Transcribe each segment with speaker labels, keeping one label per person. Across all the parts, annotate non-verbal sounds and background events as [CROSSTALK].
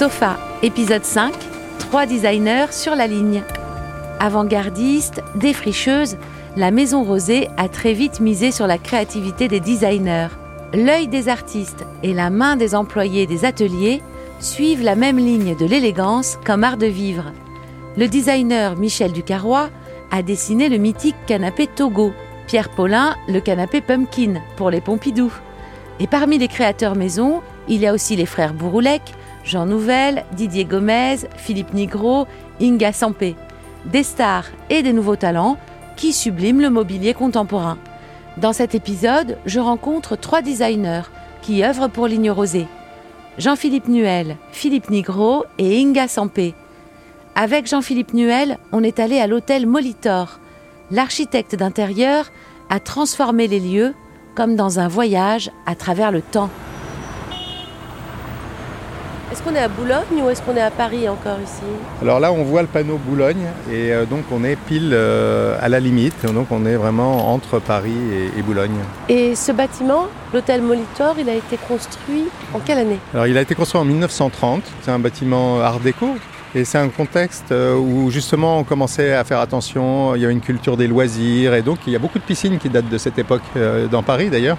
Speaker 1: Sofa, épisode 5, trois designers sur la ligne. Avant-gardiste, défricheuse, la Maison Rosée a très vite misé sur la créativité des designers. L'œil des artistes et la main des employés des ateliers suivent la même ligne de l'élégance comme art de vivre. Le designer Michel Ducarrois a dessiné le mythique canapé Togo, Pierre Paulin le canapé Pumpkin pour les Pompidou. Et parmi les créateurs maison, il y a aussi les frères Bouroulec, Jean Nouvel, Didier Gomez, Philippe Nigro, Inga Sampé. Des stars et des nouveaux talents qui subliment le mobilier contemporain. Dans cet épisode, je rencontre trois designers qui œuvrent pour Ligne Rosée. Jean-Philippe Nuel, Philippe Nigro et Inga Sampé. Avec Jean-Philippe Nuel, on est allé à l'hôtel Molitor. L'architecte d'intérieur a transformé les lieux comme dans un voyage à travers le temps. Est-ce qu'on est à Boulogne ou est-ce qu'on est à Paris encore ici?
Speaker 2: Alors là, on voit le panneau Boulogne et euh, donc on est pile euh, à la limite. Donc on est vraiment entre Paris et, et Boulogne.
Speaker 1: Et ce bâtiment, l'hôtel Molitor, il a été construit en quelle année?
Speaker 2: Alors il a été construit en 1930. C'est un bâtiment art déco. Et c'est un contexte euh, où justement on commençait à faire attention, il y a une culture des loisirs et donc il y a beaucoup de piscines qui datent de cette époque euh, dans Paris d'ailleurs.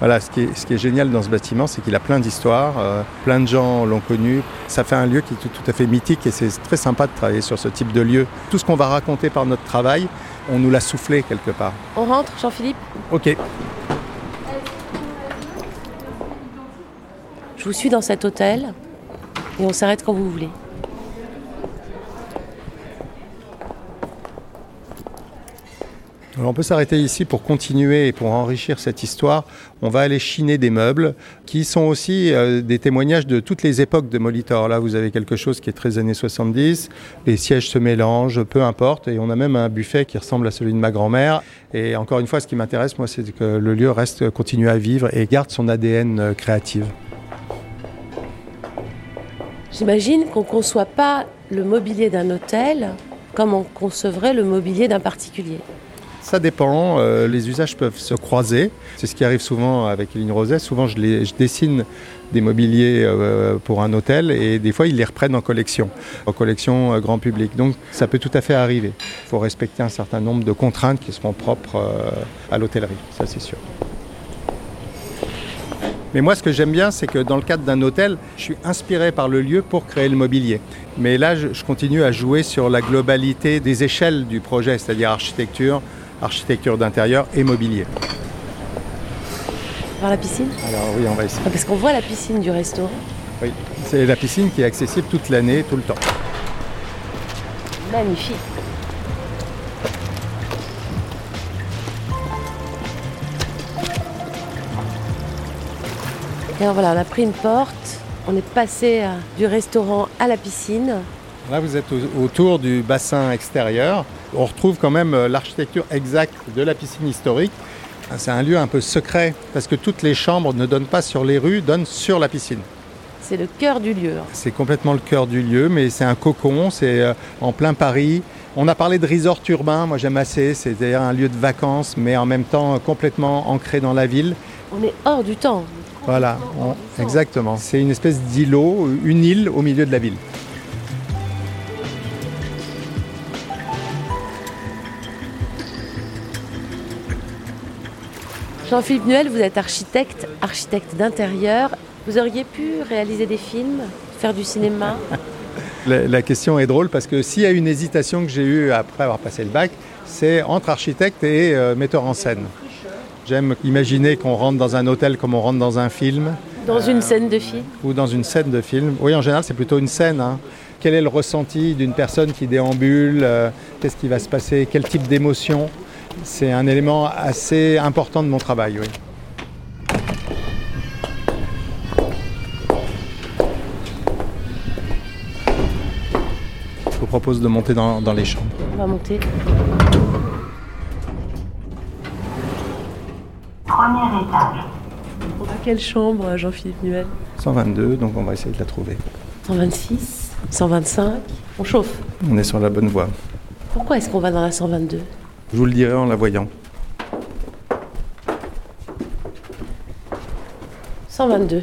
Speaker 2: Voilà, ce qui, est, ce qui est génial dans ce bâtiment, c'est qu'il a plein d'histoires, euh, plein de gens l'ont connu. Ça fait un lieu qui est tout, tout à fait mythique et c'est très sympa de travailler sur ce type de lieu. Tout ce qu'on va raconter par notre travail, on nous l'a soufflé quelque part.
Speaker 1: On rentre, Jean-Philippe?
Speaker 2: Ok.
Speaker 1: Je vous suis dans cet hôtel et on s'arrête quand vous voulez.
Speaker 2: On peut s'arrêter ici pour continuer et pour enrichir cette histoire. On va aller chiner des meubles qui sont aussi euh, des témoignages de toutes les époques de Molitor. Là, vous avez quelque chose qui est très années 70. Les sièges se mélangent, peu importe. Et on a même un buffet qui ressemble à celui de ma grand-mère. Et encore une fois, ce qui m'intéresse, moi, c'est que le lieu reste, continue à vivre et garde son ADN euh, créatif.
Speaker 1: J'imagine qu'on ne conçoit pas le mobilier d'un hôtel comme on concevrait le mobilier d'un particulier.
Speaker 2: Ça dépend, euh, les usages peuvent se croiser. C'est ce qui arrive souvent avec les lignes. Souvent, je, dessine des mobiliers euh, pour un hôtel et des fois, ils les reprennent en collection, en collection euh, grand public. Donc, ça peut tout à fait arriver. Il faut respecter un certain nombre de contraintes qui seront propres à l'hôtellerie, ça c'est sûr. Mais moi, ce que j'aime bien, c'est que dans le cadre d'un hôtel, je suis inspiré par le lieu pour créer le mobilier. Mais là, je continue à jouer sur la globalité des échelles du projet, c'est-à-dire architecture, architecture d'intérieur et mobilier.
Speaker 1: Voir la piscine
Speaker 2: Alors oui, on va essayer.
Speaker 1: Ah, Parce qu'on voit la piscine du restaurant.
Speaker 2: Oui, c'est la piscine qui est accessible toute l'année, tout le temps.
Speaker 1: Magnifique. Et alors voilà, on a pris une porte, on est passé euh, du restaurant à la piscine.
Speaker 2: Là, vous êtes au- autour du bassin extérieur. On retrouve quand même euh, l'architecture exacte de la piscine historique. C'est un lieu un peu secret parce que toutes les chambres ne donnent pas sur les rues, donnent sur la piscine.
Speaker 1: C'est le cœur du lieu.
Speaker 2: C'est complètement le cœur du lieu, mais c'est un cocon, c'est euh, en plein Paris. On a parlé de resort urbain, moi j'aime assez, c'est un lieu de vacances, mais en même temps euh, complètement ancré dans la ville.
Speaker 1: On est hors du temps.
Speaker 2: Voilà, on- exactement. C'est une espèce d'îlot, une île au milieu de la ville.
Speaker 1: Jean-Philippe Nuel, vous êtes architecte, architecte d'intérieur. Vous auriez pu réaliser des films, faire du cinéma [LAUGHS]
Speaker 2: La, la question est drôle parce que s'il y a une hésitation que j'ai eue après avoir passé le bac, c'est entre architecte et euh, metteur en scène. J'aime imaginer qu'on rentre dans un hôtel comme on rentre dans un film
Speaker 1: dans une scène de film.
Speaker 2: ou dans une scène de film. Oui, en général, c'est plutôt une scène. hein. Quel est le ressenti d'une personne qui déambule euh, Qu'est-ce qui va se passer Quel type d'émotion C'est un élément assez important de mon travail, oui. Je vous propose de monter dans, dans les chambres.
Speaker 1: On va monter.
Speaker 3: Premier étage.
Speaker 1: On va à quelle chambre, Jean-Philippe Nuel?
Speaker 2: 122, donc on va essayer de la trouver.
Speaker 1: 126, 125. On chauffe.
Speaker 2: On est sur la bonne voie.
Speaker 1: Pourquoi est-ce qu'on va dans la 122
Speaker 2: Je vous le dirai en la voyant.
Speaker 1: 122.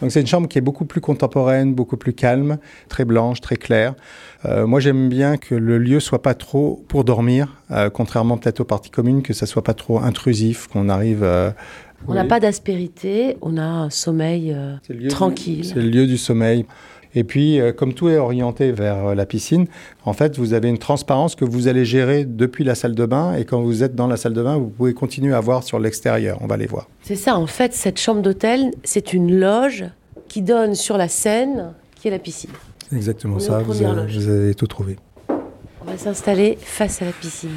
Speaker 2: Donc c'est une chambre qui est beaucoup plus contemporaine, beaucoup plus calme, très blanche, très claire. Euh, moi j'aime bien que le lieu soit pas trop pour dormir, euh, contrairement peut-être aux parties communes, que ça soit pas trop intrusif, qu'on arrive. Euh,
Speaker 1: On n'a
Speaker 2: oui.
Speaker 1: pas d'aspérité, on a un sommeil euh, tranquille.
Speaker 2: C'est le lieu du sommeil. Et puis, euh, comme tout est orienté vers euh, la piscine, en fait, vous avez une transparence que vous allez gérer depuis la salle de bain. Et quand vous êtes dans la salle de bain, vous pouvez continuer à voir sur l'extérieur. On va les voir.
Speaker 1: C'est ça, en fait, cette chambre d'hôtel, c'est une loge qui donne sur la Seine, qui est la piscine.
Speaker 2: C'est exactement ça. Vous avez, vous avez tout trouvé.
Speaker 1: On va s'installer face à la piscine.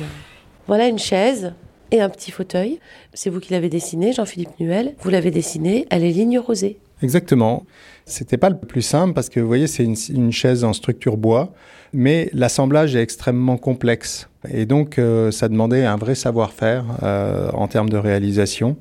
Speaker 1: Voilà une chaise et un petit fauteuil. C'est vous qui l'avez dessiné, Jean-Philippe Nuel. Vous l'avez dessiné, elle est ligne rosée.
Speaker 2: Exactement. C'était pas le plus simple parce que vous voyez, c'est une, chaise en structure bois, mais l'assemblage est extrêmement complexe. Et donc, euh, ça demandait un vrai savoir-faire euh, en termes de réalisation.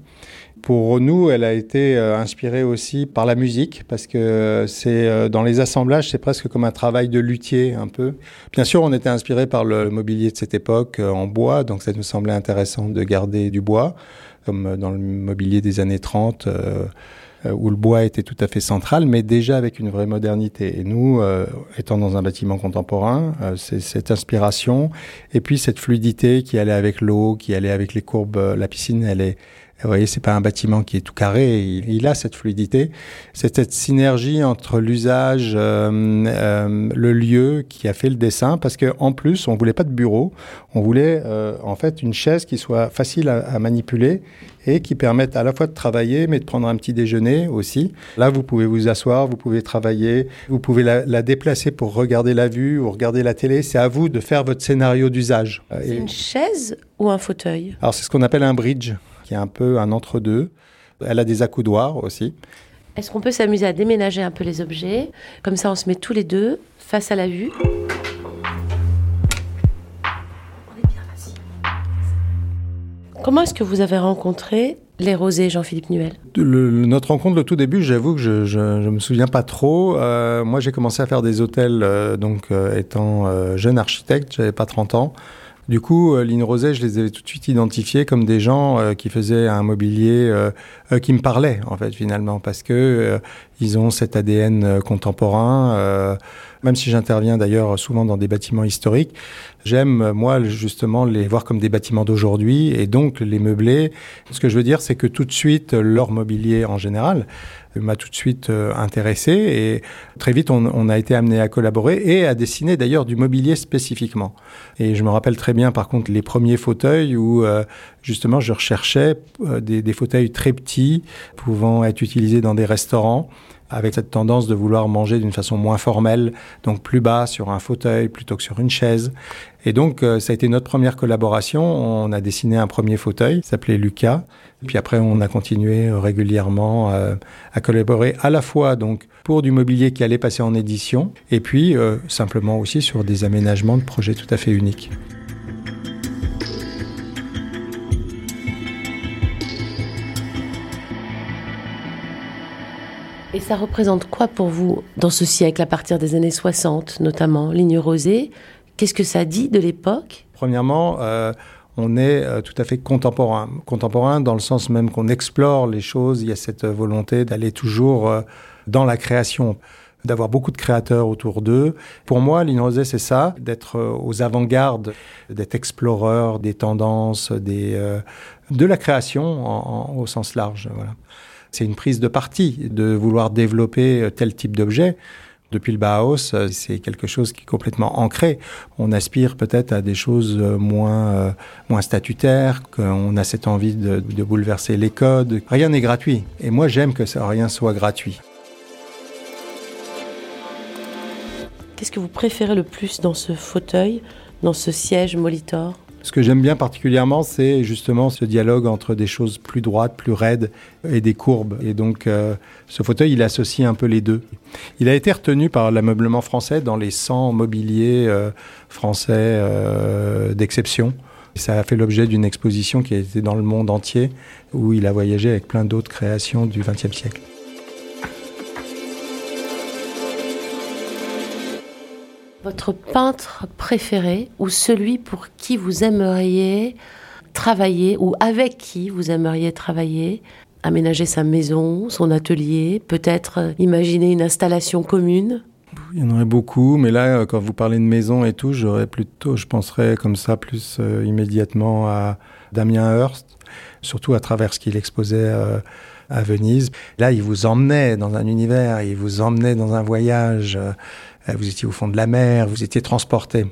Speaker 2: Pour nous, elle a été euh, inspirée aussi par la musique, parce que c'est euh, dans les assemblages, c'est presque comme un travail de luthier un peu. Bien sûr, on était inspiré par le mobilier de cette époque en bois, donc ça nous semblait intéressant de garder du bois, comme dans le mobilier des années 30. Euh, où le bois était tout à fait central, mais déjà avec une vraie modernité. Et nous, euh, étant dans un bâtiment contemporain, euh, c'est cette inspiration et puis cette fluidité qui allait avec l'eau, qui allait avec les courbes. euh, La piscine, elle est, vous voyez, c'est pas un bâtiment qui est tout carré. Il, il a cette fluidité, c'est cette synergie entre l'usage, euh, euh, le lieu qui a fait le dessin, parce que en plus, on voulait pas de bureau, on voulait euh, en fait une chaise qui soit facile à, à manipuler et qui permette à la fois de travailler, mais de prendre un petit déjeuner aussi. Là, vous pouvez vous asseoir, vous pouvez travailler, vous pouvez la, la déplacer pour regarder la vue ou regarder la télé. C'est à vous de faire votre scénario d'usage.
Speaker 1: C'est
Speaker 2: et-
Speaker 1: une chaise ou un fauteuil?
Speaker 2: Alors, c'est ce qu'on appelle un bridge, qui est un peu un entre-deux. Elle a des accoudoirs aussi.
Speaker 1: Est-ce qu'on peut s'amuser à déménager un peu les objets? Comme ça, on se met tous les deux face à la vue. Comment est-ce que vous avez rencontré les rosés, Jean-Philippe Nuel?
Speaker 2: Le- notre rencontre, le tout début, j'avoue que je, je me souviens pas trop. Euh, moi, j'ai commencé à faire des hôtels, euh, donc euh, étant jeune architecte, j'avais pas 30 ans. Du coup, euh, Line Roset, je les avais tout de suite identifiés comme des gens euh, qui faisaient un mobilier euh, qui me parlait, en fait, finalement, parce que ils ont cet ADN contemporain. même si j'interviens d'ailleurs souvent dans des bâtiments historiques, j'aime, moi, justement, les voir comme des bâtiments d'aujourd'hui et donc les meubler. Ce que je veux dire, c'est que tout de suite, leur mobilier en général m'a tout de suite euh, intéressé et très vite, on, a été amené à collaborer et à dessiner d'ailleurs du mobilier spécifiquement. Et je me rappelle très bien, par contre, les premiers fauteuils où euh, justement je recherchais euh, des fauteuils très petits, pouvant être utilisés dans des restaurants avec cette tendance de vouloir manger d'une façon moins formelle, donc plus bas sur un fauteuil plutôt que sur une chaise. Et donc, euh, ça a été notre première collaboration. On a dessiné un premier fauteuil, s'appelait Lucas. Puis après, on a continué euh, régulièrement euh, à collaborer à la fois donc pour du mobilier qui allait passer en édition, et puis euh, simplement aussi sur des aménagements de projets tout à fait uniques.
Speaker 1: Et ça représente quoi pour vous dans ce siècle, à partir des années 60 notamment, ligne rosée? Qu'est-ce que ça dit de l'époque?
Speaker 2: Premièrement, euh, on est euh, tout à fait contemporain. Contemporain dans le sens même qu'on explore les choses. Il y a cette euh, volonté d'aller toujours euh, dans la création, d'avoir beaucoup de créateurs autour d'eux. Pour moi, Ligne Rosée, c'est ça, d'être aux avant-gardes, d'être exploreur des tendances, des, euh, de la création en- en- au sens large. Voilà. C'est une prise de parti de vouloir développer euh, tel type d'objet. Depuis le Bauhaus, euh, c'est quelque chose qui est complètement ancré. On aspire peut-être à des choses euh, moins, moins statutaires, qu'on a cette envie de, bouleverser les codes. Rien n'est gratuit. Et moi, j'aime que rien soit gratuit.
Speaker 1: Qu'est-ce que vous préférez le plus dans ce fauteuil, dans ce siège Molitor?
Speaker 2: Ce que j'aime bien particulièrement, c'est justement ce dialogue entre des choses plus droites, plus raides et des courbes. Et donc, euh, ce fauteuil, il associe un peu les deux. Il a été retenu par l'ameublement français dans les 100 mobiliers euh, français euh, d'exception. Ça a fait l'objet d'une exposition qui a été dans le monde entier, où il a voyagé avec plein d'autres créations du XXe siècle.
Speaker 1: Votre peintre préféré ou celui pour qui vous aimeriez travailler ou avec qui vous aimeriez travailler aménager sa maison, son atelier, peut-être imaginer une installation commune?
Speaker 2: Il y en aurait beaucoup, mais là, euh, quand vous parlez de maison et tout, j'aurais plutôt, je penserais comme ça plus euh, immédiatement à Damien Hirst, surtout à travers ce qu'il exposait euh, à Venise. Là, il vous emmenait dans un univers, il vous emmenait dans un voyage. Vous étiez au fond de la mer, vous étiez transporté.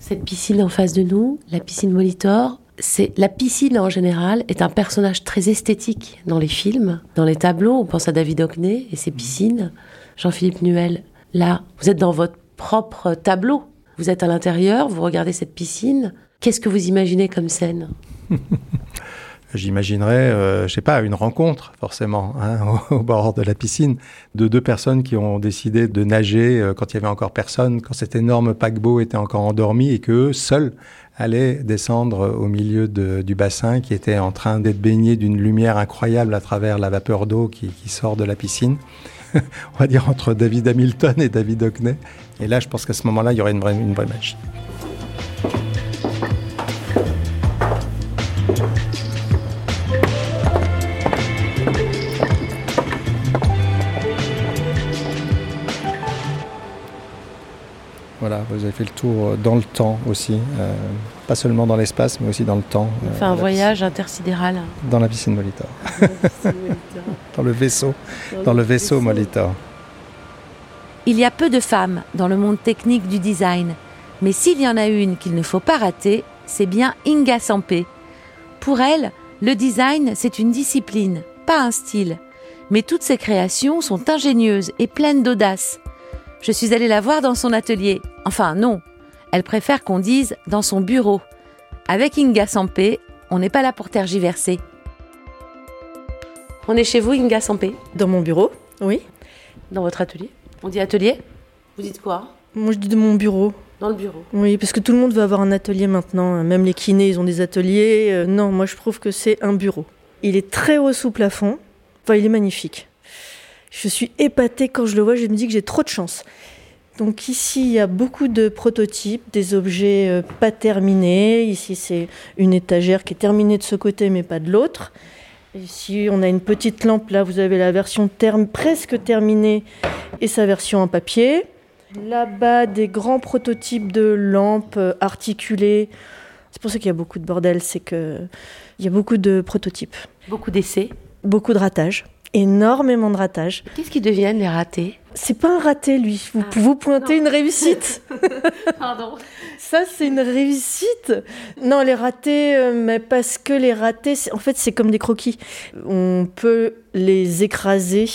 Speaker 1: Cette piscine en face de nous, la piscine Molitor, c'est la piscine en général est un personnage très esthétique dans les films, dans les tableaux. On pense à David Hockney et ses piscines. Jean-Philippe Nuel, là, vous êtes dans votre propre tableau. Vous êtes à l'intérieur, vous regardez cette piscine. Qu'est-ce que vous imaginez comme scène? [LAUGHS]
Speaker 2: J'imaginerais, euh, je sais pas, une rencontre forcément hein, [LAUGHS] au, bord de la piscine de deux personnes qui ont décidé de nager euh, quand il y avait encore personne, quand cet énorme paquebot était encore endormi et que eux, seuls allaient descendre au milieu du bassin qui était en train d'être baigné d'une lumière incroyable à travers la vapeur d'eau qui, qui sort de la piscine. [LAUGHS] On va dire entre David Hamilton et David Hockney. Et là, je pense qu'à ce moment-là, il y aurait une vraie, une vraie magie. Voilà, vous avez fait le tour euh, dans le temps aussi, euh, pas seulement dans l'espace, mais aussi dans le temps.
Speaker 1: On
Speaker 2: euh,
Speaker 1: fait un voyage intersidéral.
Speaker 2: Dans la piscine Molitor, [LAUGHS] dans le vaisseau, dans le vaisseau Molitor.
Speaker 1: Il y a peu de femmes dans le monde technique du design, mais s'il y en a une qu'il ne faut pas rater, c'est bien Inga Sampé. Pour elle, le design, c'est une discipline, pas un style. Mais toutes ses créations sont ingénieuses et pleines d'audace. Je suis allée la voir dans son atelier. Enfin, non. Elle préfère qu'on dise dans son bureau. Avec Inga Sampé, on n'est pas là pour tergiverser. On est chez vous, Inga Sampé,
Speaker 4: Dans mon bureau, oui.
Speaker 1: dans votre atelier. On dit atelier Vous dites quoi
Speaker 4: Moi, je dis de mon bureau.
Speaker 1: Dans le bureau.
Speaker 4: Oui, parce que tout le monde veut avoir un atelier maintenant. Même les kinés, ils ont des ateliers. Euh, non, moi, je trouve que c'est un bureau. Il est très haut sous plafond. Enfin, il est magnifique. Je suis épatée quand je le vois. Je me dis que j'ai trop de chance. Donc ici, il y a beaucoup de prototypes, des objets euh, pas terminés. Ici, c'est une étagère qui est terminée de ce côté, mais pas de l'autre. Ici, on a une petite lampe. Là, vous avez la version terme, presque terminée et sa version en papier. Là-bas, des grands prototypes de lampes euh, articulées. C'est pour ça qu'il y a beaucoup de bordel, c'est que il y a beaucoup de prototypes,
Speaker 1: Beaucoup d'essais.
Speaker 4: beaucoup de ratages, énormément de ratages.
Speaker 1: Qu'est-ce qui deviennent les ratés?
Speaker 4: C'est pas un raté, lui. Vous,
Speaker 1: Ah,
Speaker 4: vous pointez
Speaker 1: non.
Speaker 4: une réussite. [LAUGHS] [LAUGHS]
Speaker 1: Pardon.
Speaker 4: Ça, c'est une réussite. Non, les ratés, euh, mais parce que les ratés, en fait, c'est comme des croquis. On peut les écraser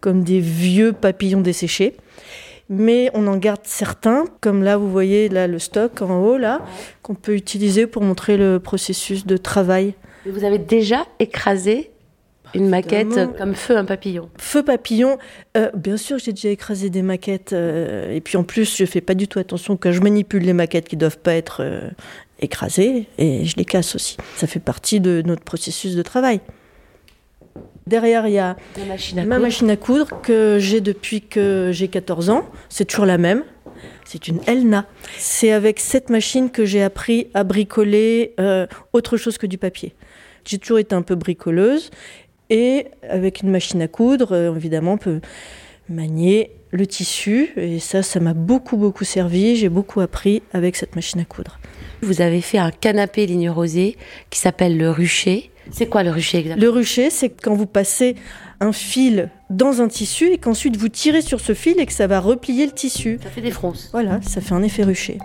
Speaker 4: comme des vieux papillons desséchés. Mais on en garde certains, comme là, vous voyez là le stock en haut, là, qu'on peut utiliser pour montrer le processus de travail.
Speaker 1: Vous avez déjà écrasé une maquette
Speaker 4: évidemment.
Speaker 1: comme feu un papillon.
Speaker 4: Feu papillon, euh, bien sûr, j'ai déjà écrasé des maquettes. euh, et puis en plus, je fais pas du tout attention quand je manipule les maquettes qui doivent pas être euh, écrasées et je les casse aussi. Ça fait partie de notre processus de travail. Derrière, il y a
Speaker 1: La machine à
Speaker 4: ma
Speaker 1: coudre.
Speaker 4: machine à coudre que j'ai depuis que j'ai 14 ans. C'est toujours la même. C'est une Elna. C'est avec cette machine que j'ai appris à bricoler euh, autre chose que du papier. J'ai toujours été un peu bricoleuse et avec une machine à coudre, euh, évidemment, on peut manier le tissu et ça, ça m'a beaucoup beaucoup servi. J'ai beaucoup appris avec cette machine à coudre.
Speaker 1: Vous avez fait un canapé ligne rosée qui s'appelle le rucher. C'est quoi le rucher exactement?
Speaker 4: Le rucher, c'est quand vous passez un fil dans un tissu et qu'ensuite vous tirez sur ce fil et que ça va replier le tissu.
Speaker 1: Ça fait des fronces.
Speaker 4: Voilà, ça fait un effet rucher.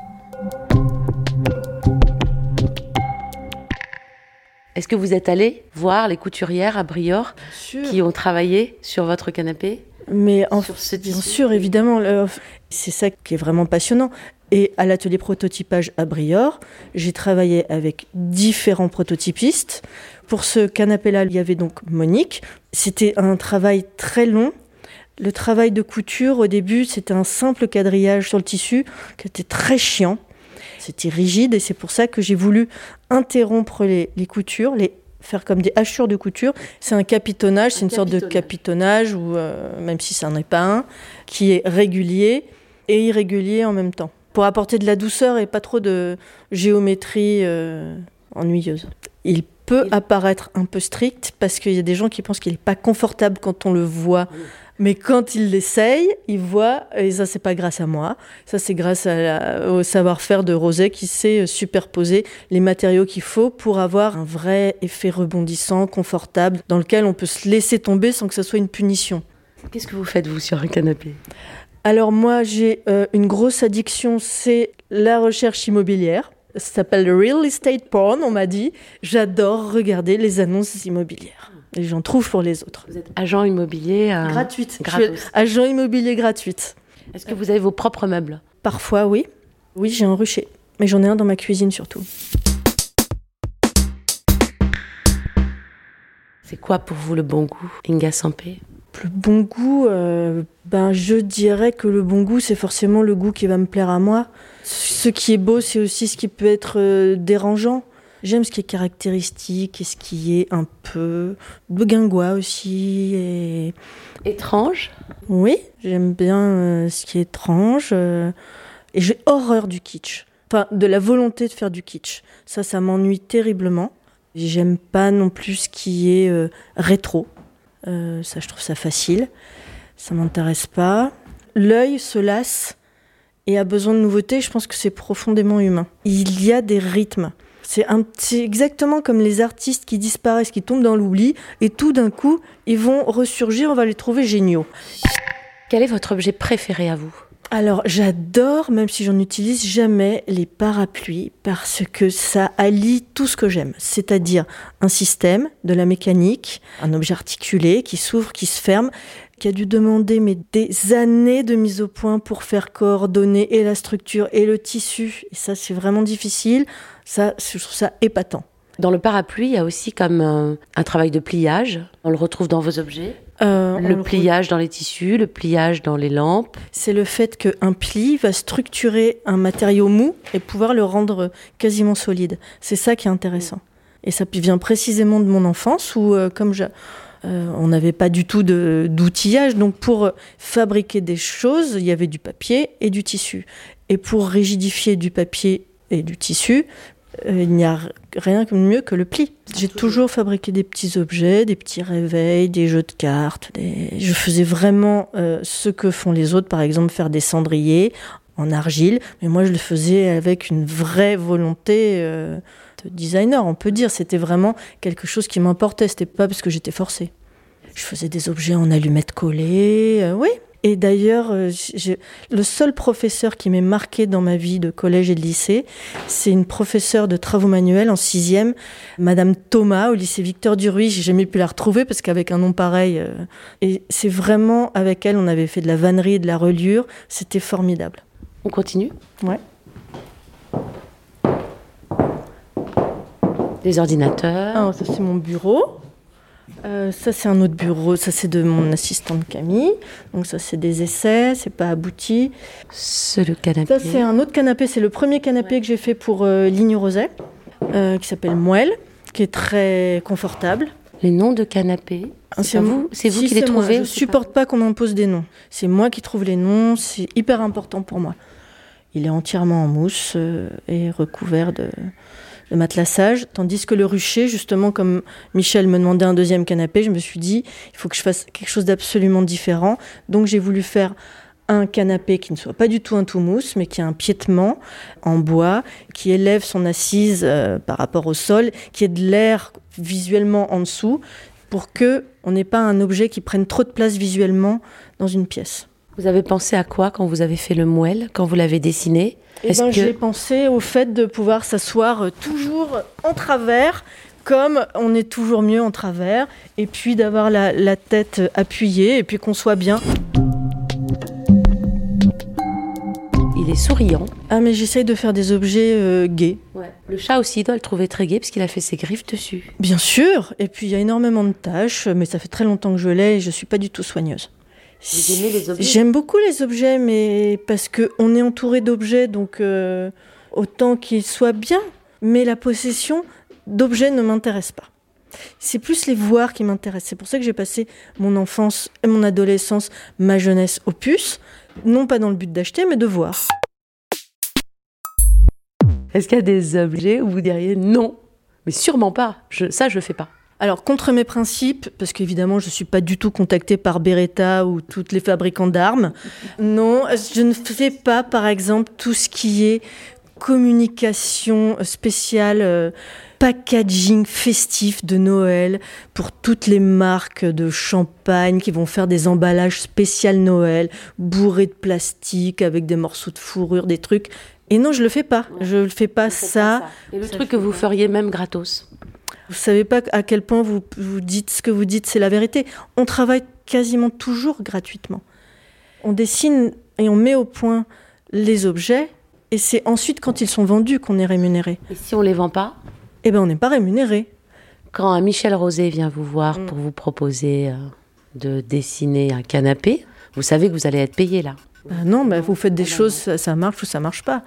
Speaker 1: Est-ce que vous êtes allé voir les couturières à Briord qui ont travaillé sur votre canapé
Speaker 4: Mais en
Speaker 1: Sur ce
Speaker 4: bien sûr, évidemment, le- c'est ça qui est vraiment passionnant. Et à l'atelier prototypage à Briord, j'ai travaillé avec différents prototypistes. Pour ce canapé-là, il y avait donc Monique. C'était un travail très long. Le travail de couture, au début, c'était un simple quadrillage sur le tissu qui était très chiant. C'était rigide et c'est pour ça que j'ai voulu interrompre les, les coutures, les faire comme des hachures de couture. C'est un capitonnage, c'est
Speaker 1: Un
Speaker 4: une sorte de
Speaker 1: capitonnage.
Speaker 4: capitonnage, ou euh, même si ça n'en est pas un, qui est régulier et irrégulier en même temps, pour apporter de la douceur et pas trop de géométrie euh, ennuyeuse. Il peut apparaître un peu strict parce qu'il y a des gens qui pensent qu'il n'est pas confortable quand on le voit. Mais quand il l'essaye, il voit, et ça c'est pas grâce à moi, ça c'est grâce à la- au savoir-faire de Roset qui sait euh, superposer les matériaux qu'il faut pour avoir un vrai effet rebondissant, confortable, dans lequel on peut se laisser tomber sans que ça soit une punition.
Speaker 1: Qu'est-ce que vous faites, vous, sur un canapé?
Speaker 4: Alors moi j'ai euh, une grosse addiction, c'est la recherche immobilière. Ça s'appelle le real estate porn, on m'a dit. J'adore regarder les annonces immobilières. Et j'en trouve pour les autres.
Speaker 1: Vous êtes agent immobilier euh,
Speaker 4: Gratuite. Agent immobilier gratuite.
Speaker 1: Est-ce que vous avez vos propres meubles?
Speaker 4: Parfois, oui. Oui, j'ai un rucher. Mais j'en ai un dans ma cuisine surtout.
Speaker 1: C'est quoi pour vous le bon goût, Inga Sampé?
Speaker 4: Le bon goût, euh, ben, je dirais que le bon goût, c'est forcément le goût qui va me plaire à moi. Ce qui est beau, c'est aussi ce qui peut être euh, dérangeant. J'aime ce qui est caractéristique et ce qui est un peu de guingois aussi. Et...
Speaker 1: Étrange
Speaker 4: Oui, j'aime bien euh, ce qui est étrange. euh, et j'ai horreur du kitsch. Enfin, de la volonté de faire du kitsch. Ça, ça m'ennuie terriblement. J'aime pas non plus ce qui est euh, rétro. Ça, je trouve ça facile. Ça m'intéresse pas. L'œil se lasse et a besoin de nouveautés. Je pense que c'est profondément humain. Il y a des rythmes. C'est un- exactement comme les artistes qui disparaissent, qui tombent dans l'oubli, et tout d'un coup, ils vont ressurgir, on va les trouver géniaux.
Speaker 1: Quel est votre objet préféré à vous?
Speaker 4: Alors, j'adore, même si j'en utilise jamais, les parapluies parce que ça allie tout ce que j'aime. C'est-à-dire un système, de la mécanique, un objet articulé qui s'ouvre, qui se ferme, qui a dû demander mais des années de mise au point pour faire coordonner et la structure et le tissu. Et ça, c'est vraiment difficile. Ça, je trouve ça épatant.
Speaker 1: Dans le parapluie, il y a aussi comme un, un travail de pliage. On le retrouve dans vos objets.
Speaker 4: Euh,
Speaker 1: Le
Speaker 4: le
Speaker 1: pliage dans les tissus, le pliage dans les lampes.
Speaker 4: c'est le fait qu'un pli va structurer un matériau mou et pouvoir le rendre quasiment solide. C'est ça qui est intéressant. Et ça vient précisément de mon enfance où, euh, comme je, euh, on n'avait pas du tout d'outillage, donc pour euh, fabriquer des choses, il y avait du papier et du tissu. Et pour rigidifier du papier et du tissu, euh, il n'y a rien de mieux que le pli. J'ai toujours fabriqué des petits objets, des petits réveils, des jeux de cartes. des- Je faisais vraiment euh, ce que font les autres, par exemple faire des cendriers en argile, mais moi je le faisais avec une vraie volonté euh, de designer, on peut dire. C'était vraiment quelque chose qui m'importait, c'était pas parce que j'étais forcée. Je faisais des objets en allumettes collées, euh, oui. Et d'ailleurs, euh, le seul professeur qui m'est marqué dans ma vie de collège et de lycée, c'est une professeure de travaux manuels en sixième, Madame Thomas, au lycée Victor Duruy. J'ai jamais pu la retrouver parce qu'avec un nom pareil, euh, et c'est vraiment avec elle, on avait fait de la vannerie et de la reliure. C'était formidable.
Speaker 1: On continue?
Speaker 4: Ouais.
Speaker 1: Des ordinateurs.
Speaker 4: Alors, ça, c'est mon bureau. Euh, ça, c'est un autre bureau. Ça, c'est de mon assistante Camille. Donc, ça, c'est des essais. C'est pas abouti.
Speaker 1: C'est le canapé.
Speaker 4: Ça, c'est un autre canapé. C'est le premier canapé que j'ai fait pour euh, Ligne Roset, euh, qui s'appelle Moelle, qui est très confortable.
Speaker 1: Les noms de canapés. C'est pas vous C'est vous
Speaker 4: Si,
Speaker 1: qui les
Speaker 4: c'est moi.
Speaker 1: trouvez
Speaker 4: Je supporte pas qu'on m'impose des noms. C'est moi qui trouve les noms. C'est hyper important pour moi. Il est entièrement en mousse euh, et recouvert de, de matelassage. Tandis que le rucher, justement, comme Michel me demandait un deuxième canapé, je me suis dit, il faut que je fasse quelque chose d'absolument différent. Donc j'ai voulu faire un canapé qui ne soit pas du tout un tout mousse, mais qui a un piétement en bois, qui élève son assise euh, par rapport au sol, qui ait de l'air visuellement en dessous, pour que on n'ait pas un objet qui prenne trop de place visuellement dans une pièce.
Speaker 1: Vous avez pensé à quoi quand vous avez fait le moelle, quand vous l'avez dessiné?
Speaker 4: Eh ben,
Speaker 1: que-
Speaker 4: J'ai pensé au fait de pouvoir s'asseoir euh, toujours en travers, comme on est toujours mieux en travers, et puis d'avoir la, la tête appuyée, et puis qu'on soit bien.
Speaker 1: Il est souriant.
Speaker 4: Ah, mais j'essaye de faire des objets euh, gays.
Speaker 1: Le chat aussi doit le trouver très gai parce qu'il a fait ses griffes dessus.
Speaker 4: Bien sûr, et puis il y a énormément de tâches, mais ça fait très longtemps que je l'ai et je suis pas du tout soigneuse.
Speaker 1: Vous aimez les objets
Speaker 4: J'aime beaucoup les objets, mais parce que on est entouré d'objets, donc euh, autant qu'ils soient bien. Mais la possession d'objets ne m'intéresse pas. C'est plus les voir qui m'intéressent. C'est pour ça que j'ai passé mon enfance et mon adolescence, ma jeunesse au puce, non pas dans le but d'acheter, mais de voir.
Speaker 1: Est-ce qu'il y a des objets où vous diriez non Mais sûrement pas. Je, ça, je fais pas.
Speaker 4: Alors, contre mes principes, parce qu'évidemment, je ne suis pas du tout contactée par Beretta ou toutes les fabricants d'armes. Non, je ne fais pas, par exemple, tout ce qui est communication spéciale, euh, packaging festif de Noël pour toutes les marques de champagne qui vont faire des emballages spécial Noël, bourrés de plastique avec des morceaux de fourrure, des trucs. Et non, je le fais pas. Je le fais pas ça.
Speaker 1: Et le truc que vous feriez même gratos?
Speaker 4: Vous savez pas à quel point vous, vous dites ce que vous dites, c'est la vérité. On travaille quasiment toujours gratuitement. On dessine et on met au point les objets, et c'est ensuite quand ils sont vendus qu'on est rémunéré.
Speaker 1: Et si on les vend pas?
Speaker 4: Eh ben, on n'est pas rémunéré.
Speaker 1: Quand un Michel Rosé vient vous voir pour vous proposer euh, de dessiner un canapé, vous savez que vous allez être payé là.
Speaker 4: Ah non, mais vous faites des choses, ça, ça marche ou ça marche pas.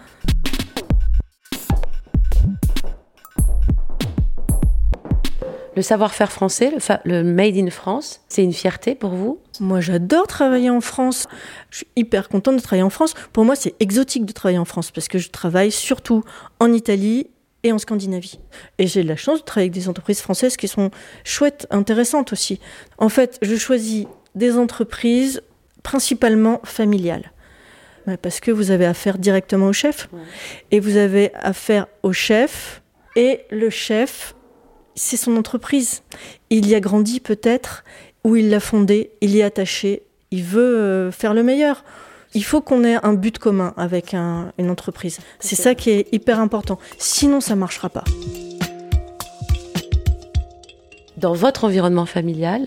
Speaker 1: Le savoir-faire français, le, fa- le made in France, c'est une fierté pour vous?
Speaker 4: Moi, j'adore travailler en France. Je suis hyper contente de travailler en France. Pour moi, c'est exotique de travailler en France parce que je travaille surtout en Italie et en Scandinavie. Et j'ai la chance de travailler avec des entreprises françaises qui sont chouettes, intéressantes aussi. En fait, je choisis des entreprises principalement familiales. Parce que vous avez affaire directement au chef. Et vous avez affaire au chef. Et le chef, c'est son entreprise. Il y a grandi peut-être, ou il l'a fondé, il y est attaché, il veut euh, faire le meilleur. Il faut qu'on ait un but commun avec un- une entreprise. C'est ça qui est hyper important. Sinon, ça marchera pas.
Speaker 1: Dans votre environnement familial,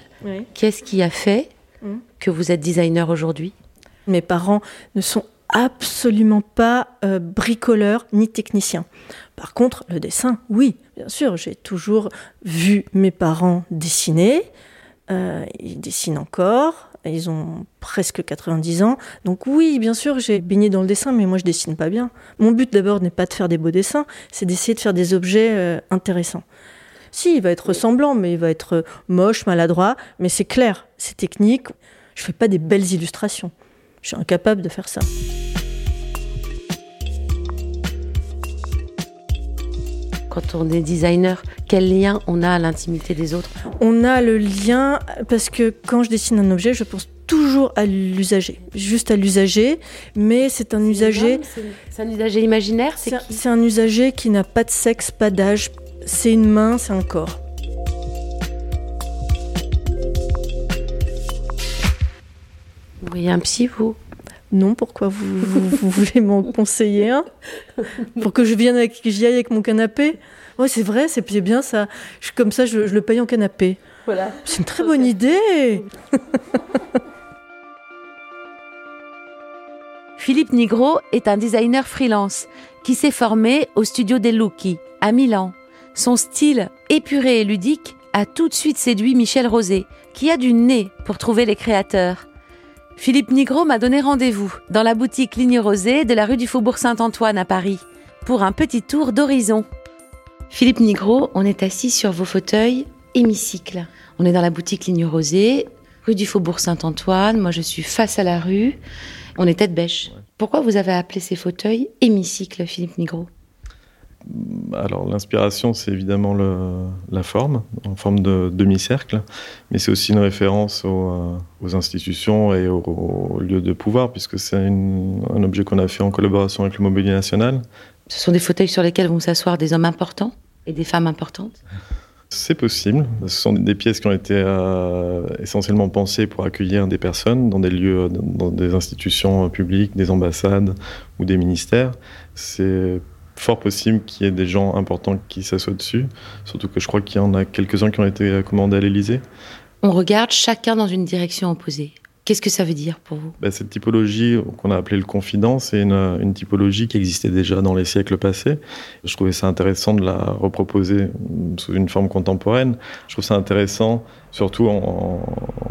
Speaker 1: qu'est-ce qui a fait
Speaker 4: Mm.
Speaker 1: que vous êtes designer aujourd'hui?
Speaker 4: Mes parents ne sont absolument pas euh, bricoleurs ni techniciens. Par contre, le dessin, oui, bien sûr, j'ai toujours vu mes parents dessiner. Euh, ils dessinent encore. Ils ont presque 90 ans. Donc oui, bien sûr, j'ai baigné dans le dessin, mais moi, je dessine pas bien. Mon but d'abord n'est pas de faire des beaux dessins, c'est d'essayer de faire des objets euh, intéressants. Si, il va être ressemblant, mais il va être moche, maladroit, mais c'est clair, c'est technique. Je fais pas des belles illustrations. Je suis incapable de faire ça.
Speaker 1: Quand on est designer, quel lien on a à l'intimité des autres?
Speaker 4: On a le lien parce que quand je dessine un objet, je pense toujours à l'usager, juste à l'usager, mais c'est un usager,
Speaker 1: C'est un usager imaginaire
Speaker 4: c'est un usager qui n'a pas de sexe, pas d'âge, c'est une main, c'est un corps.
Speaker 1: Vous voyez un psy, vous?
Speaker 4: Non, pourquoi vous, vous, vous voulez m'en conseiller un? Pour que je vienne avec, que j'y aille avec mon canapé? Ouais, c'est vrai, c'est bien ça. Je- comme ça, je, je le paye en canapé.
Speaker 1: Voilà.
Speaker 4: C'est une très bonne idée. [LAUGHS]
Speaker 1: Philippe Nigro est un designer freelance qui s'est formé au studio des Lucchi à Milan. Son style épuré et ludique a tout de suite séduit Michel Rosé, qui a du nez pour trouver les créateurs. Philippe Nigro m'a donné rendez-vous dans la boutique Ligne Rosée de la rue du Faubourg Saint-Antoine à Paris pour un petit tour d'horizon. Philippe Nigro, on est assis sur vos fauteuils hémicycle. On est dans la boutique Ligne Rosée, rue du Faubourg Saint-Antoine. Moi, je suis face à la rue. On est tête bêche. Pourquoi vous avez appelé ces fauteuils hémicycle, Philippe Nigro?
Speaker 5: Alors l'inspiration, c'est évidemment le- la forme, en forme de demi-cercle, mais c'est aussi une référence aux, euh, aux institutions et aux, aux lieux de pouvoir, puisque c'est un objet qu'on a fait en collaboration avec le Mobilier National.
Speaker 1: Ce sont des fauteuils sur lesquels vont s'asseoir des hommes importants et des femmes importantes?
Speaker 5: C'est possible. Ce sont des pièces qui ont été euh, essentiellement pensées pour accueillir des personnes dans des lieux, dans des institutions publiques, des ambassades ou des ministères. C'est fort possible qu'il y ait des gens importants qui s'assoient dessus, surtout que je crois qu'il y en a quelques-uns qui ont été commandés à l'Élysée.
Speaker 1: On regarde chacun dans une direction opposée. Qu'est-ce que ça veut dire pour vous?
Speaker 5: Bah, cette typologie qu'on a appelée le confident, c'est une, une typologie qui existait déjà dans les siècles passés. Je trouvais ça intéressant de la reproposer sous une forme contemporaine. Je trouve ça intéressant, surtout en,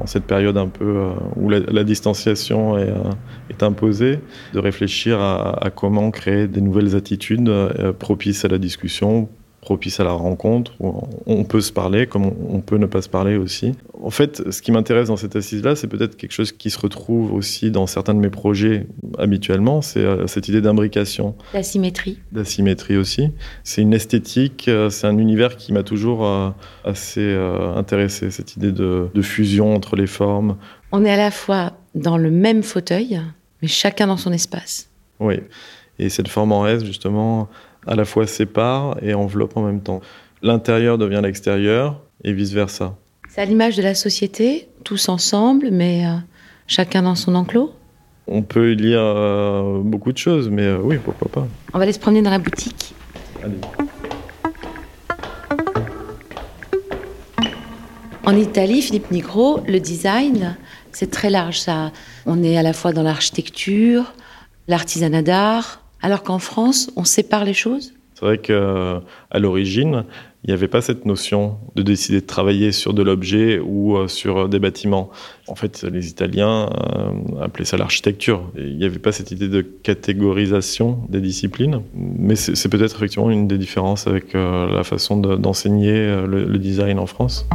Speaker 5: cette période un peu euh, où la, distanciation est, euh, est imposée, de réfléchir à, à comment créer des nouvelles attitudes euh, propices à la discussion propice à la rencontre. où On peut se parler, comme on peut ne pas se parler aussi. En fait, ce qui m'intéresse dans cette assise-là, c'est peut-être quelque chose qui se retrouve aussi dans certains de mes projets habituellement, c'est euh, cette idée d'imbrication.
Speaker 1: La symétrie.
Speaker 5: D'asymétrie aussi. C'est une esthétique, euh, c'est un univers qui m'a toujours euh, assez intéressé, cette idée de, de fusion entre les formes.
Speaker 1: On est à la fois dans le même fauteuil, mais chacun dans son espace.
Speaker 5: Oui. Et cette forme en S, justement, à la fois sépare et enveloppe en même temps. L'intérieur devient l'extérieur et vice-versa.
Speaker 1: C'est à l'image de la société, tous ensemble, mais euh, chacun dans son enclos?
Speaker 5: On peut y lire euh, beaucoup de choses, mais euh, oui, pourquoi pas.
Speaker 1: On va aller se promener dans la boutique.
Speaker 5: Allez.
Speaker 1: En Italie, Philippe Nigro, le design, c'est très large. Ça, on est à la fois dans l'architecture, l'artisanat d'art, alors qu'en France, on sépare les choses?
Speaker 5: C'est vrai qu'à l'origine, il n'y avait pas cette notion de décider de travailler sur de l'objet ou euh, sur des bâtiments. En fait, les Italiens euh, appelaient ça l'architecture. Il n'y avait pas cette idée de catégorisation des disciplines. Mais c'est peut-être effectivement une des différences avec euh, la façon de- d'enseigner euh, le design en France.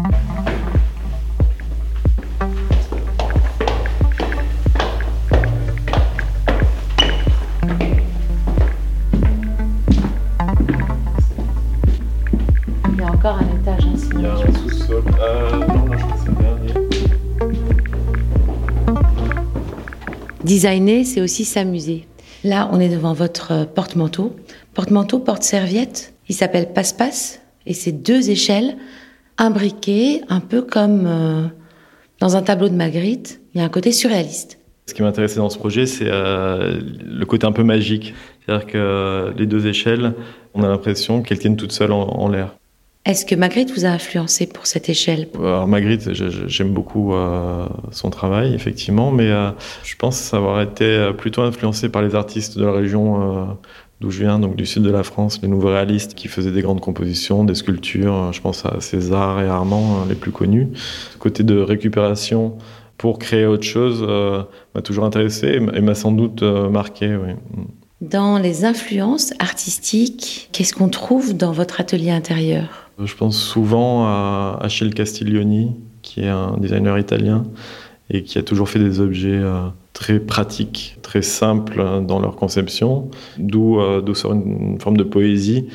Speaker 1: Designer, c'est aussi s'amuser. Là, on est devant votre euh, porte-manteau. Porte-manteau, porte-serviette. Il s'appelle Passe-Passe. Et c'est deux échelles imbriquées, un peu comme euh, dans un tableau de Magritte. Il y a un côté surréaliste.
Speaker 5: Ce qui m'intéressait dans ce projet, c'est euh, le côté un peu magique. C'est-à-dire que les deux échelles, on a l'impression qu'elles tiennent toutes seules en, en l'air.
Speaker 1: Est-ce que Magritte vous a influencé pour cette échelle?
Speaker 5: Alors Magritte, j'aime beaucoup euh, son travail, effectivement, mais euh, je pense avoir été euh, plutôt influencé par les artistes de la région d'où je viens, donc du sud de la France, les nouveaux réalistes qui faisaient des grandes compositions, des sculptures. Je pense à César et Armand, les plus connus. Ce côté de récupération pour créer autre chose m'a toujours intéressé et m'a- sans doute marqué. Oui.
Speaker 1: Dans les influences artistiques, qu'est-ce qu'on trouve dans votre atelier intérieur?
Speaker 5: Je pense souvent à Achille Castiglioni, qui est un designer italien et qui a toujours fait des objets euh, très pratiques, très simples euh, dans leur conception, d'où euh, sort une, forme de poésie.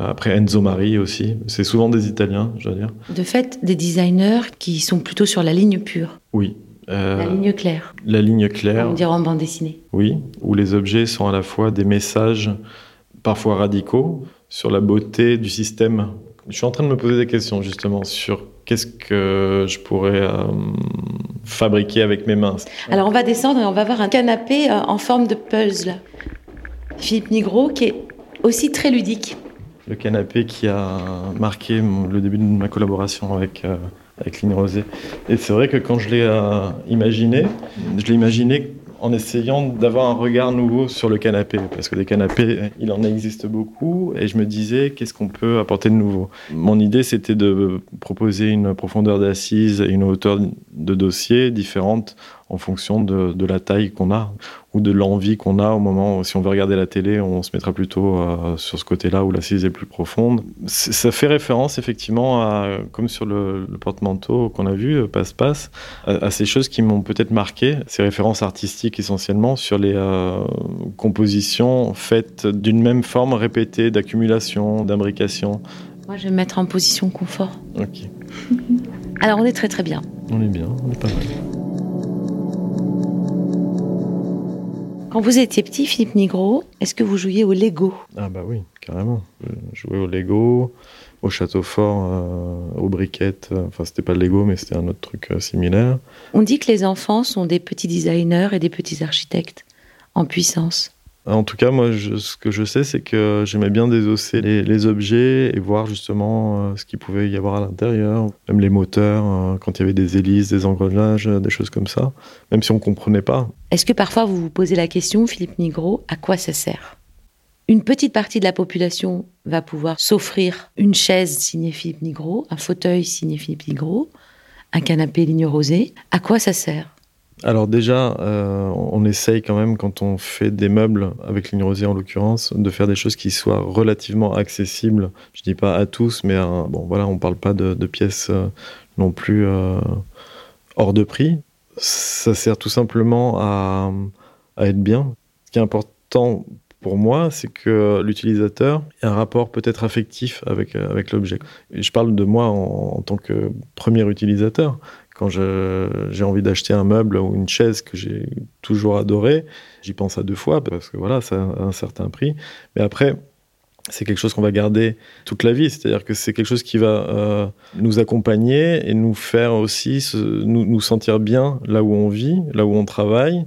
Speaker 5: Euh, Après Enzo Mari aussi, c'est souvent des Italiens, je dois dire.
Speaker 1: De fait, des designers qui sont plutôt sur la ligne pure,
Speaker 5: Oui. Euh,
Speaker 1: la ligne claire,
Speaker 5: la ligne
Speaker 1: on
Speaker 5: claire,
Speaker 1: dirait en bande dessinée.
Speaker 5: oui, où les objets sont à la fois des messages parfois radicaux sur la beauté du système. Je suis en train de me poser des questions justement sur qu'est-ce que je pourrais euh, fabriquer avec mes mains.
Speaker 1: Alors on va descendre et on va voir un canapé euh, en forme de puzzle. Philippe Nigro qui est aussi très ludique.
Speaker 5: Le canapé qui a marqué le début de ma collaboration avec, euh, avec Rosé. Et c'est vrai que quand je l'ai euh, imaginé, je l'ai imaginé en essayant d'avoir un regard nouveau sur le canapé. Parce que des canapés, il en existe beaucoup. Et je me disais, qu'est-ce qu'on peut apporter de nouveau? Mon idée, c'était de proposer une profondeur d'assise et une hauteur de dossier différente en fonction de, de la taille qu'on a ou de l'envie qu'on a au moment où, si on veut regarder la télé, on se mettra plutôt euh, sur ce côté-là où l'assise est plus profonde. Ça fait référence effectivement à, comme sur le, le porte-manteau qu'on a vu, euh, passe-passe, à, à ces choses qui m'ont peut-être marqué, ces références artistiques essentiellement sur les euh, compositions faites d'une même forme répétée d'accumulation, d'imbrication.
Speaker 1: Moi je vais me mettre en position confort.
Speaker 5: Ok, [LAUGHS]
Speaker 1: Alors on est très très bien.
Speaker 5: on est bien, on est pas mal.
Speaker 1: Quand vous étiez petit, Philippe Nigro, est-ce que vous jouiez au Lego?
Speaker 5: Ah bah oui, carrément. Je jouais au Lego, au château fort, euh, aux briquettes. euh, Enfin, c'était pas le Lego, mais c'était un autre truc euh, similaire.
Speaker 1: On dit que les enfants sont des petits designers et des petits architectes en puissance.
Speaker 5: En tout cas, moi, ce que je sais, c'est que j'aimais bien désosser les, objets et voir justement euh, ce qu'il pouvait y avoir à l'intérieur, même les moteurs, euh, quand il y avait des hélices, des engrenages, euh, des choses comme ça, même si on comprenait pas.
Speaker 1: Est-ce que parfois vous vous posez la question, Philippe Nigro, à quoi ça sert? Une petite partie de la population va pouvoir s'offrir une chaise signée Philippe Nigro, un fauteuil signé Philippe Nigro, un canapé ligne rosée. À quoi ça sert?
Speaker 5: Alors déjà, euh, on essaye quand même, quand on fait des meubles, avec Ligne Rosée en l'occurrence, de faire des choses qui soient relativement accessibles. Je dis pas à tous, mais à, bon voilà, on parle pas de, pièces euh, non plus euh, hors de prix. Ça sert tout simplement à, être bien. Ce qui est important pour moi, c'est que l'utilisateur ait un rapport peut-être affectif avec, avec l'objet. Et je parle de moi en tant que premier utilisateur quand j'ai envie d'acheter un meuble ou une chaise que j'ai toujours adoré, j'y pense à deux fois parce que voilà, ça a un certain prix. Mais après, c'est quelque chose qu'on va garder toute la vie. C'est-à-dire que c'est quelque chose qui va euh, nous accompagner et nous faire aussi nous, sentir bien là où on vit, là où on travaille.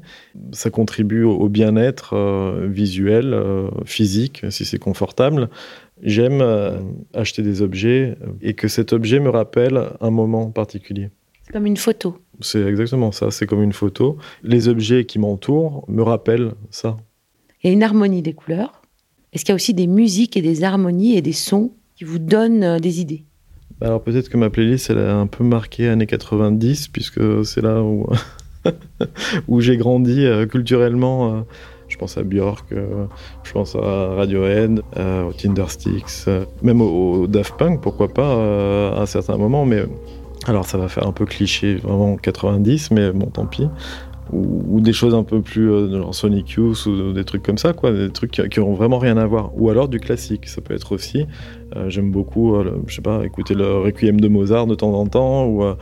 Speaker 5: Ça contribue au, bien-être euh, visuel, euh, physique, si c'est confortable. J'aime acheter des objets et que cet objet me rappelle un moment particulier.
Speaker 1: C'est comme une photo.
Speaker 5: C'est exactement ça, c'est comme une photo. Les objets qui m'entourent me rappellent ça.
Speaker 1: Il y a une harmonie des couleurs. Est-ce qu'il y a aussi des musiques et des harmonies et des sons qui vous donnent euh, des idées?
Speaker 5: Alors peut-être que ma playlist, elle a un peu marqué années 90, puisque c'est là où, [LAUGHS] où j'ai grandi euh, culturellement. Euh, je pense à Björk, euh, je pense à Radiohead, aux Tindersticks, même au, au, Daft Punk, pourquoi pas, à un certain moment, mais alors ça va faire un peu cliché, vraiment 90, mais bon, tant pis. Ou, des choses un peu plus euh, genre Sonic Youth ou des trucs comme ça, quoi, des trucs qui, qui ont vraiment rien à voir. Ou alors du classique, ça peut être aussi. Euh, J'aime beaucoup, euh, je sais pas, écouter le Requiem de Mozart de temps en temps. Ou, euh,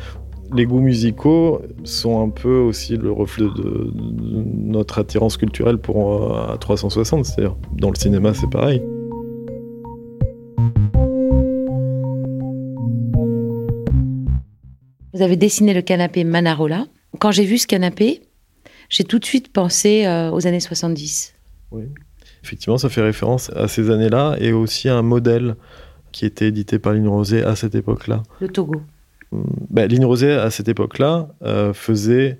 Speaker 5: les goûts musicaux sont un peu aussi le reflet de, de notre attirance culturelle pour à 360, c'est-à-dire dans le cinéma c'est pareil.
Speaker 1: Vous avez dessiné le canapé Manarola. Quand j'ai vu ce canapé, j'ai tout de suite pensé euh, aux années 70.
Speaker 5: Oui. Effectivement, ça fait référence à ces années-là et aussi à un modèle qui était édité par Ligne Rosée à cette époque-là.
Speaker 1: Le Togo.
Speaker 5: Bah, Ligne Rosée, à cette époque-là, euh, faisait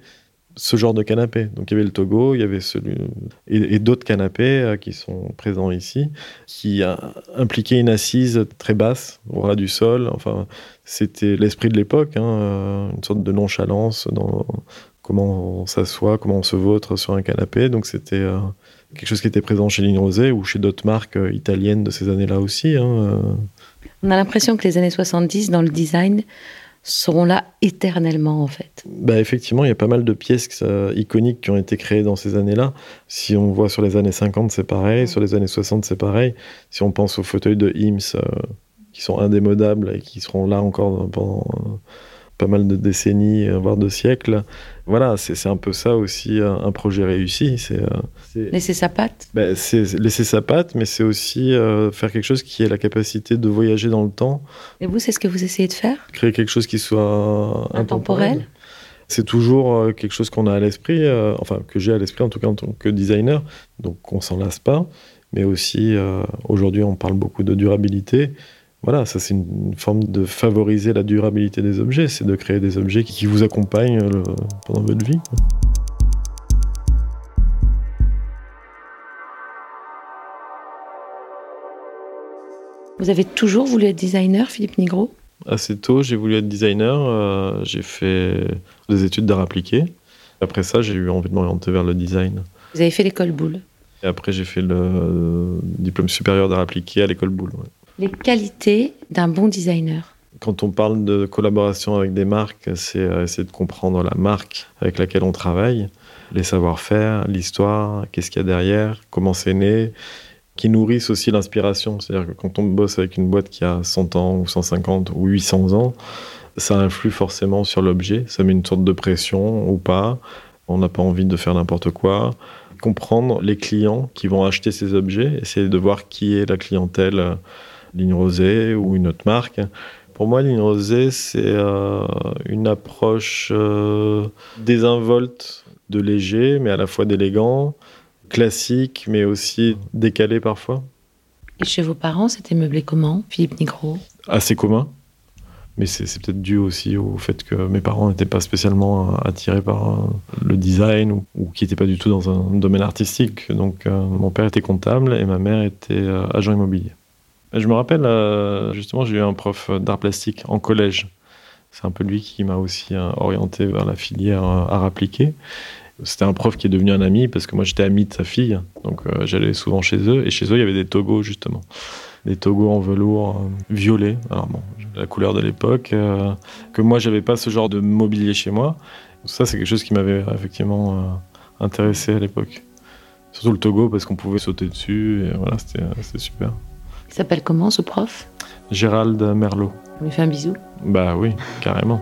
Speaker 5: ce genre de canapé. Donc il y avait le Togo, il y avait celui et, d'autres canapés euh, qui sont présents ici, qui impliquaient une assise très basse au ras du sol. Enfin, c'était l'esprit de l'époque, hein, euh, une sorte de nonchalance dans comment on s'assoit, comment on se vautre sur un canapé. Donc c'était euh, quelque chose qui était présent chez Ligne Rosée ou chez d'autres marques italiennes de ces années-là aussi. Hein.
Speaker 1: On a l'impression que les années 70 dans le design seront là éternellement en fait.
Speaker 5: Bah effectivement, il y a pas mal de pièces euh, iconiques qui ont été créées dans ces années-là. Si on voit sur les années 50, c'est pareil, sur les années 60, c'est pareil. Si on pense aux fauteuils de Hims, euh, qui sont indémodables et qui seront là encore pendant euh, pas mal de décennies, euh, voire de siècles. Voilà, c'est un peu ça aussi, un, un projet réussi. C'est euh, c'est-
Speaker 1: Laisser sa patte.
Speaker 5: bah, c'est laisser sa patte, mais c'est aussi euh, faire quelque chose qui ait la capacité de voyager dans le temps,
Speaker 1: Et vous, c'est ce que vous essayez de faire?
Speaker 5: Créer quelque chose qui soit
Speaker 1: Intemporel.
Speaker 5: C'est toujours euh, quelque chose qu'on a à l'esprit, euh, enfin que j'ai à l'esprit en tout cas en tant que designer, donc on s'en lasse pas. Mais aussi, euh, aujourd'hui, on parle beaucoup de durabilité. Voilà, ça c'est une, forme de favoriser la durabilité des objets, c'est de créer des objets qui, vous accompagnent euh, le- pendant votre vie.
Speaker 1: Vous avez toujours voulu être designer, Philippe Nigro
Speaker 5: Assez tôt, j'ai voulu être designer. euh, j'ai fait des études d'art appliqué. Après ça, j'ai eu envie de m'orienter vers le design.
Speaker 1: Vous avez fait l'école Boulle.
Speaker 5: Et après, j'ai fait le euh, diplôme supérieur d'art appliqué à l'école Boulle. ouais.
Speaker 1: Les qualités d'un bon designer.
Speaker 5: Quand on parle de collaboration avec des marques, c'est euh, essayer de comprendre la marque avec laquelle on travaille, les savoir-faire, l'histoire, qu'est-ce qu'il y a derrière, comment c'est né, qui nourrissent aussi l'inspiration. C'est-à-dire que quand on bosse avec une boîte qui a 100 ans ou 150 ou 800 ans, ça influe forcément sur l'objet, ça met une sorte de pression ou pas. On n'a pas envie de faire n'importe quoi. Comprendre les clients qui vont acheter ces objets, essayer de voir qui est la clientèle Ligne Rosée ou une autre marque. Pour moi, Ligne Rosée, c'est euh, une approche euh, désinvolte de léger, mais à la fois d'élégant, classique, mais aussi décalé parfois.
Speaker 1: Et chez vos parents, c'était meublé comment, Philippe Nigro
Speaker 5: Assez commun. Mais c'est peut-être dû aussi au fait que mes parents n'étaient pas spécialement euh, attirés par le design ou, ou qui n'étaient pas du tout dans un domaine artistique. Donc euh, mon père était comptable et ma mère était agent immobilier. Je me rappelle, euh, justement, j'ai eu un prof d'art plastique en collège. C'est un peu lui qui m'a aussi orienté vers la filière art appliqué. C'était un prof qui est devenu un ami parce que moi j'étais ami de sa fille, donc j'allais souvent chez eux. Et chez eux, il y avait des togos justement des togos en velours euh, violet, alors bon, la couleur de l'époque, euh, que moi j'avais pas ce genre de mobilier chez moi. Ça c'est quelque chose qui m'avait effectivement euh, intéressé à l'époque. Surtout le togo parce qu'on pouvait sauter dessus et voilà, c'était super.
Speaker 1: Il s'appelle comment ce prof?
Speaker 5: Gérald Merlot.
Speaker 1: On lui fait un bisou?
Speaker 5: Bah oui, carrément.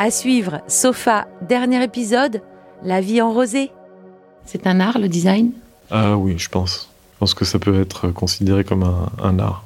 Speaker 1: À suivre, Sofa, dernier épisode, La vie en rosée. C'est un art le design?
Speaker 5: Ah oui, je pense. Je pense que ça peut être considéré comme un, art.